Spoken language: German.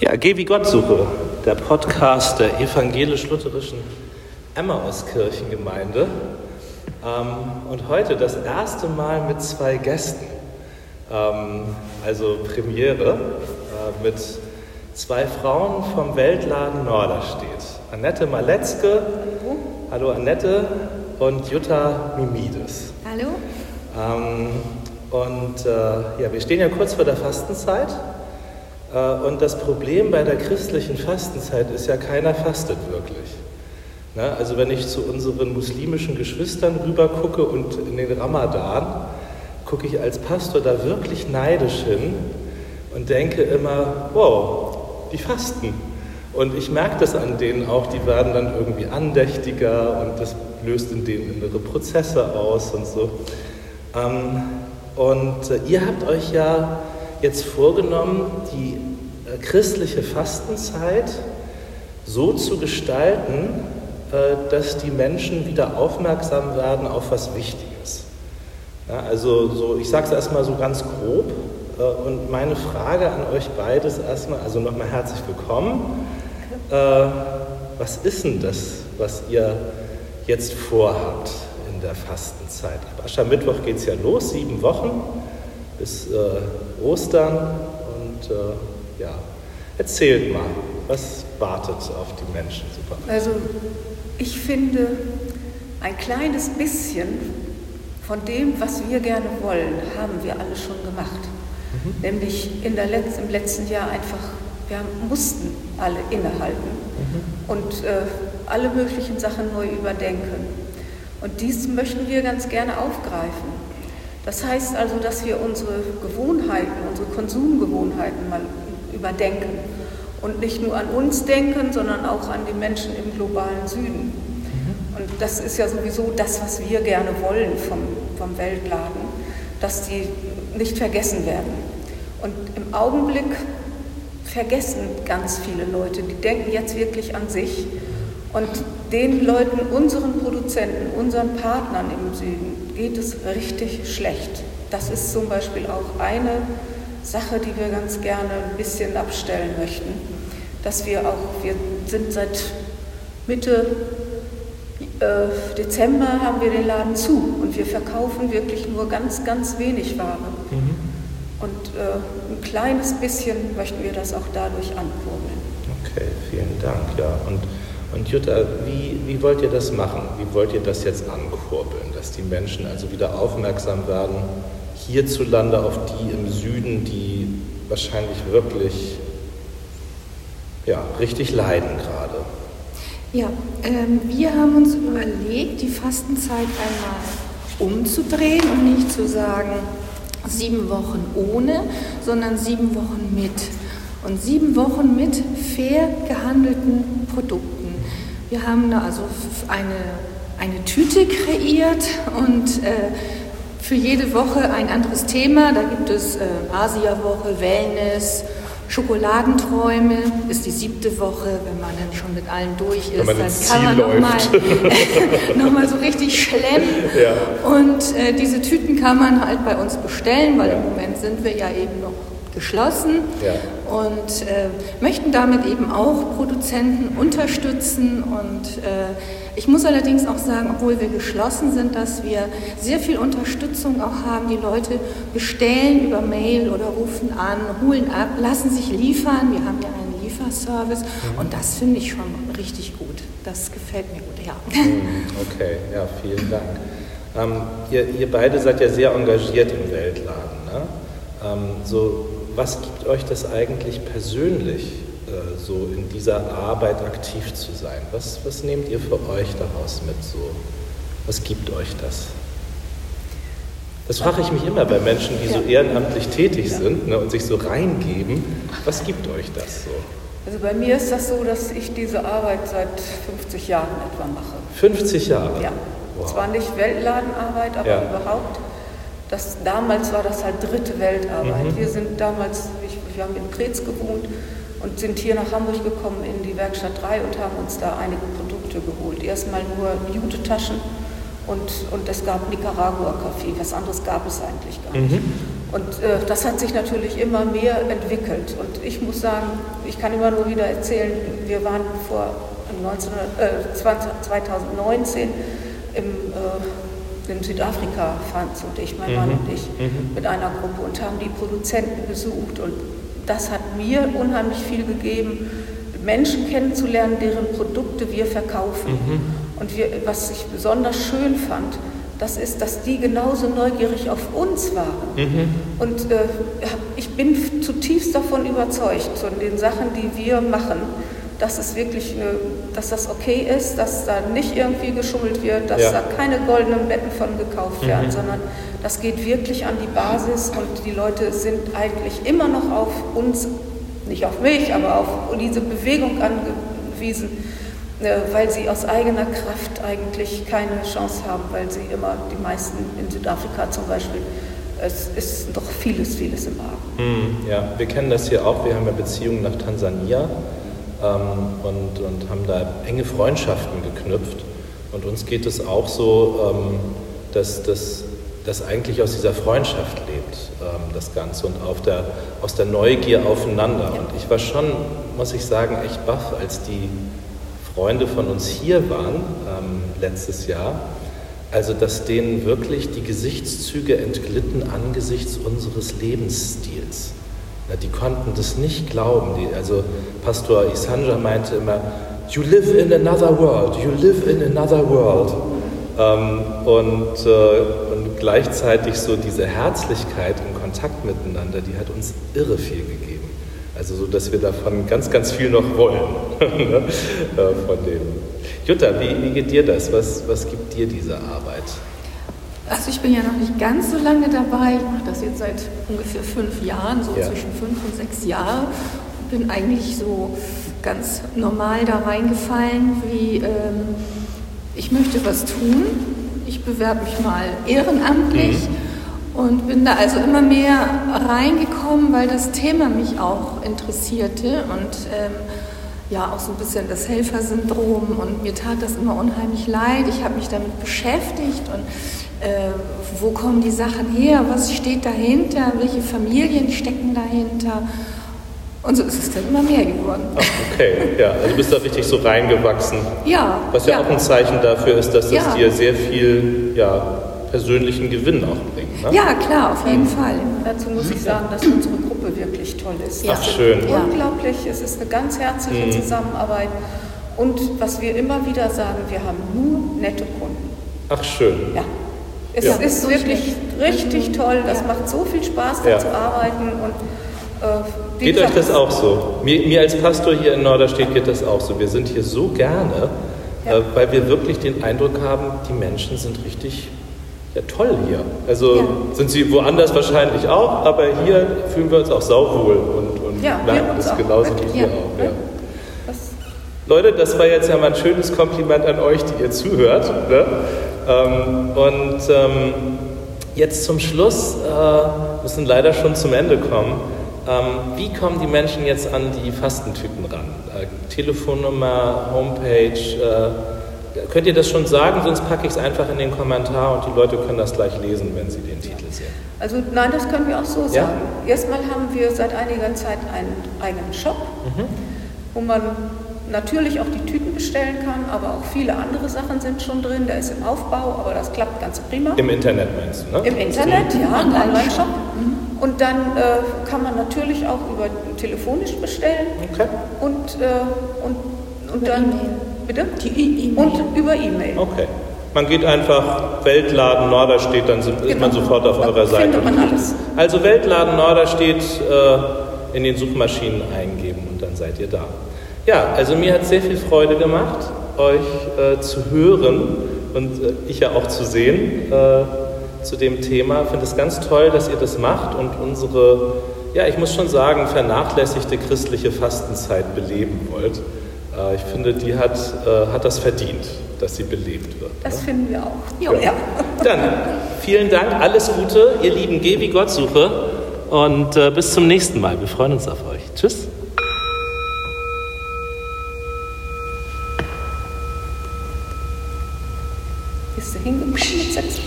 Ja, Geh wie Gottsuche, der Podcast der evangelisch-lutherischen Emmauskirchengemeinde. Ähm, und heute das erste Mal mit zwei Gästen. Ähm, also Premiere äh, mit zwei Frauen vom Weltladen Norderstedt. Annette Maletzke. Hallo. Hallo Annette und Jutta Mimides. Hallo. Ähm, und äh, ja, wir stehen ja kurz vor der Fastenzeit. Äh, und das Problem bei der christlichen Fastenzeit ist ja, keiner fastet wirklich. Ne? Also wenn ich zu unseren muslimischen Geschwistern rüber gucke und in den Ramadan, gucke ich als Pastor da wirklich neidisch hin und denke immer, wow, die fasten. Und ich merke das an denen auch, die werden dann irgendwie andächtiger und das löst in denen innere Prozesse aus und so. Ähm, und äh, ihr habt euch ja jetzt vorgenommen, die äh, christliche Fastenzeit so zu gestalten, äh, dass die Menschen wieder aufmerksam werden auf was Wichtiges. Ja, also so, ich sage es erstmal so ganz grob äh, und meine Frage an euch beide ist erstmal, also nochmal herzlich willkommen. Was ist denn das, was ihr jetzt vorhabt in der Fastenzeit? Ab Aschermittwoch geht es ja los, sieben Wochen bis Ostern und ja, erzählt mal, was wartet auf die Menschen? Super. Also ich finde, ein kleines bisschen von dem, was wir gerne wollen, haben wir alle schon gemacht. Mhm. Nämlich in der Letz-, im letzten Jahr einfach, wir mussten alle innehalten mhm. und äh, alle möglichen Sachen neu überdenken. Und dies möchten wir ganz gerne aufgreifen. Das heißt also, dass wir unsere Gewohnheiten, unsere Konsumgewohnheiten mal überdenken. Und nicht nur an uns denken, sondern auch an die Menschen im globalen Süden. Mhm. Und das ist ja sowieso das, was wir gerne wollen vom, vom Weltladen, dass die nicht vergessen werden. Und im Augenblick vergessen ganz viele Leute, die denken jetzt wirklich an sich. Und den Leuten, unseren Produzenten, unseren Partnern im Süden, geht es richtig schlecht. Das ist zum Beispiel auch eine Sache, die wir ganz gerne ein bisschen abstellen möchten, dass wir auch, wir sind seit Mitte äh, Dezember haben wir den Laden zu und wir verkaufen wirklich nur ganz, ganz wenig Ware. Mhm. Und äh, ein kleines bisschen möchten wir das auch dadurch ankurbeln. Okay, vielen Dank. Ja. Und, und Jutta, wie, wie wollt ihr das machen? Wie wollt ihr das jetzt ankurbeln, dass die Menschen also wieder aufmerksam werden hierzulande auf die im Süden, die wahrscheinlich wirklich ja, richtig leiden gerade? Ja, ähm, wir haben uns überlegt, die Fastenzeit einmal umzudrehen und nicht zu sagen, sieben Wochen ohne, sondern sieben Wochen mit. Und sieben Wochen mit fair gehandelten Produkten. Wir haben also eine, eine Tüte kreiert und äh, für jede Woche ein anderes Thema. Da gibt es äh, Asia-Woche, Wellness, Schokoladenträume ist die siebte Woche, wenn man dann schon mit allem durch ist, dann kann man nochmal noch mal so richtig schlemmen. Ja. Und äh, diese Tüten kann man halt bei uns bestellen, weil ja. im Moment sind wir ja eben noch geschlossen ja. und äh, möchten damit eben auch Produzenten unterstützen. Und äh, ich muss allerdings auch sagen, obwohl wir geschlossen sind, dass wir sehr viel Unterstützung auch haben. Die Leute bestellen über Mail oder rufen an, holen ab, lassen sich liefern. Wir haben ja einen Lieferservice mhm. und das finde ich schon richtig gut. Das gefällt mir gut, ja. Mhm, okay, ja, vielen Dank. Ähm, ihr, ihr, beide seid ja sehr engagiert im Weltladen. Ne? Ähm, so was gibt euch das eigentlich persönlich, äh, so in dieser Arbeit aktiv zu sein? Was, was nehmt ihr für euch daraus mit? So? Was gibt euch das? Das frage ich mich immer bei Menschen, die so ehrenamtlich tätig sind ne, und sich so reingeben. Was gibt euch das so? Also bei mir ist das so, dass ich diese Arbeit seit 50 Jahren etwa mache. 50 Jahre? Ja. Wow. Zwar nicht Weltladenarbeit, aber ja. überhaupt das, damals war das halt dritte Weltarbeit. Mhm. Wir sind damals, ich, wir haben in Preetz gewohnt und sind hier nach Hamburg gekommen in die Werkstatt 3 und haben uns da einige Produkte geholt. Erstmal nur Jute-Taschen und, und es gab Nicaragua-Kaffee. Was anderes gab es eigentlich gar nicht. Mhm. Und äh, das hat sich natürlich immer mehr entwickelt. Und ich muss sagen, ich kann immer nur wieder erzählen, wir waren vor 19, äh, 20, 2019 im, äh, in Südafrika, Franz und ich, mein mhm. Mann und ich, mhm. mit einer Gruppe und haben die Produzenten besucht. Und das hat mir unheimlich viel gegeben, Menschen kennenzulernen, deren Produkte wir verkaufen. Mhm. Und wir, was ich besonders schön fand, das ist, dass die genauso neugierig auf uns waren. Mhm. Und äh, ich bin zutiefst davon überzeugt, von den Sachen, die wir machen, dass es wirklich, äh, dass das okay ist, dass da nicht irgendwie geschummelt wird, dass ja. da keine goldenen Betten von gekauft werden, mhm. sondern das geht wirklich an die Basis und die Leute sind eigentlich immer noch auf uns, nicht auf mich, aber auf diese Bewegung angewiesen äh, weil sie aus eigener Kraft eigentlich keine Chance haben, weil sie immer, die meisten in Südafrika zum Beispiel, es ist doch vieles, vieles im Argen. Mm, ja, wir kennen das hier auch. Wir haben ja Beziehungen nach Tansania ähm, und, und haben da enge Freundschaften geknüpft. Und uns geht es auch so, ähm, dass das eigentlich aus dieser Freundschaft lebt, ähm, das Ganze, und der, aus der Neugier aufeinander. Und ich war schon, muss ich sagen, echt baff, als die Freunde von uns hier waren ähm, letztes Jahr, also dass denen wirklich die Gesichtszüge entglitten angesichts unseres Lebensstils. Na, die konnten das nicht glauben. Die, also Pastor Isanja meinte immer, You live in another world, you live in another world. Ähm, und, äh, und gleichzeitig so diese Herzlichkeit im Kontakt miteinander, die hat uns irre viel gegeben. Also so, dass wir davon ganz, ganz viel noch wollen. Ne? Äh, von dem. Jutta, wie, wie geht dir das? Was, was gibt dir diese Arbeit? Also ich bin ja noch nicht ganz so lange dabei. Ich mache das jetzt seit ungefähr fünf Jahren, so ja. zwischen fünf und sechs Jahren. Bin eigentlich so ganz normal da reingefallen, wie ähm, ich möchte was tun. Ich bewerbe mich mal ehrenamtlich. Mhm und bin da also immer mehr reingekommen, weil das Thema mich auch interessierte und ähm, ja auch so ein bisschen das Helfersyndrom und mir tat das immer unheimlich leid. Ich habe mich damit beschäftigt und äh, wo kommen die Sachen her, was steht dahinter, welche Familien stecken dahinter. Und so ist es dann immer mehr geworden. Ach, okay, ja, also du bist da richtig so reingewachsen. Ja. Was ja, ja. auch ein Zeichen dafür ist, dass das ja. dir sehr viel ja, persönlichen Gewinn auch bringt. Ne? Ja, klar, auf jeden Fall. Dazu muss ich sagen, dass unsere Gruppe wirklich toll ist. Ach, schön. Unglaublich, es ist eine ganz herzliche mhm. Zusammenarbeit. Und was wir immer wieder sagen, wir haben nur nette Kunden. Ach, schön. Ja. Es ja. ist wirklich richtig toll. Das ja. macht so viel Spaß, da ja. zu arbeiten. Und, äh, geht euch das auch so? Mir, mir, als Pastor hier in Norderstedt geht das auch so. Wir sind hier so gerne, äh, weil wir wirklich den Eindruck haben, die Menschen sind richtig ja toll hier. Also ja. sind sie woanders wahrscheinlich auch, aber hier fühlen wir uns auch sauwohl und, und ja, merken das genauso wie hier auch. Ja. Leute, das war jetzt ja mal ein schönes Kompliment an euch, die ihr zuhört. Ne? Ähm, und ähm, jetzt zum Schluss äh, müssen leider schon zum Ende kommen. Ähm, wie kommen die Menschen jetzt an die Fastentüten ran? Äh, Telefonnummer, Homepage, äh, Könnt ihr das schon sagen, sonst packe ich es einfach in den Kommentar und die Leute können das gleich lesen, wenn sie den Titel sehen. Also nein, das können wir auch so sagen. Ja? Erstmal haben wir seit einiger Zeit einen eigenen Shop, mhm. wo man natürlich auch die Tüten bestellen kann, aber auch viele andere Sachen sind schon drin. Der ist im Aufbau, aber das klappt ganz prima. Im Internet meinst du, ne? Im Internet, ja, ein Online-Shop. Mhm. Und dann äh, kann man natürlich auch über telefonisch bestellen. Okay. Und, äh, und, und dann. E Bitte? Die E-Mail. Und über E-Mail. Okay. Man geht einfach Weltladen Norderstedt, dann sind, genau. ist man genau. sofort auf eurer Seite. Findet man alles. Also Weltladen Norderstedt äh, in den Suchmaschinen eingeben und dann seid ihr da. Ja, also mir hat sehr viel Freude gemacht, euch äh, zu hören und äh, ich ja auch zu sehen äh, zu dem Thema. Ich finde es ganz toll, dass ihr das macht und unsere, ja, ich muss schon sagen, vernachlässigte christliche Fastenzeit beleben wollt. Äh, ich finde, die hat, äh, hat das verdient, dass sie belebt wird. Das ne? finden wir auch. Ja. ja. Dann vielen Dank, alles Gute, ihr lieben Geh wie Gott suche und äh, bis zum nächsten Mal. Wir freuen uns auf euch. Tschüss.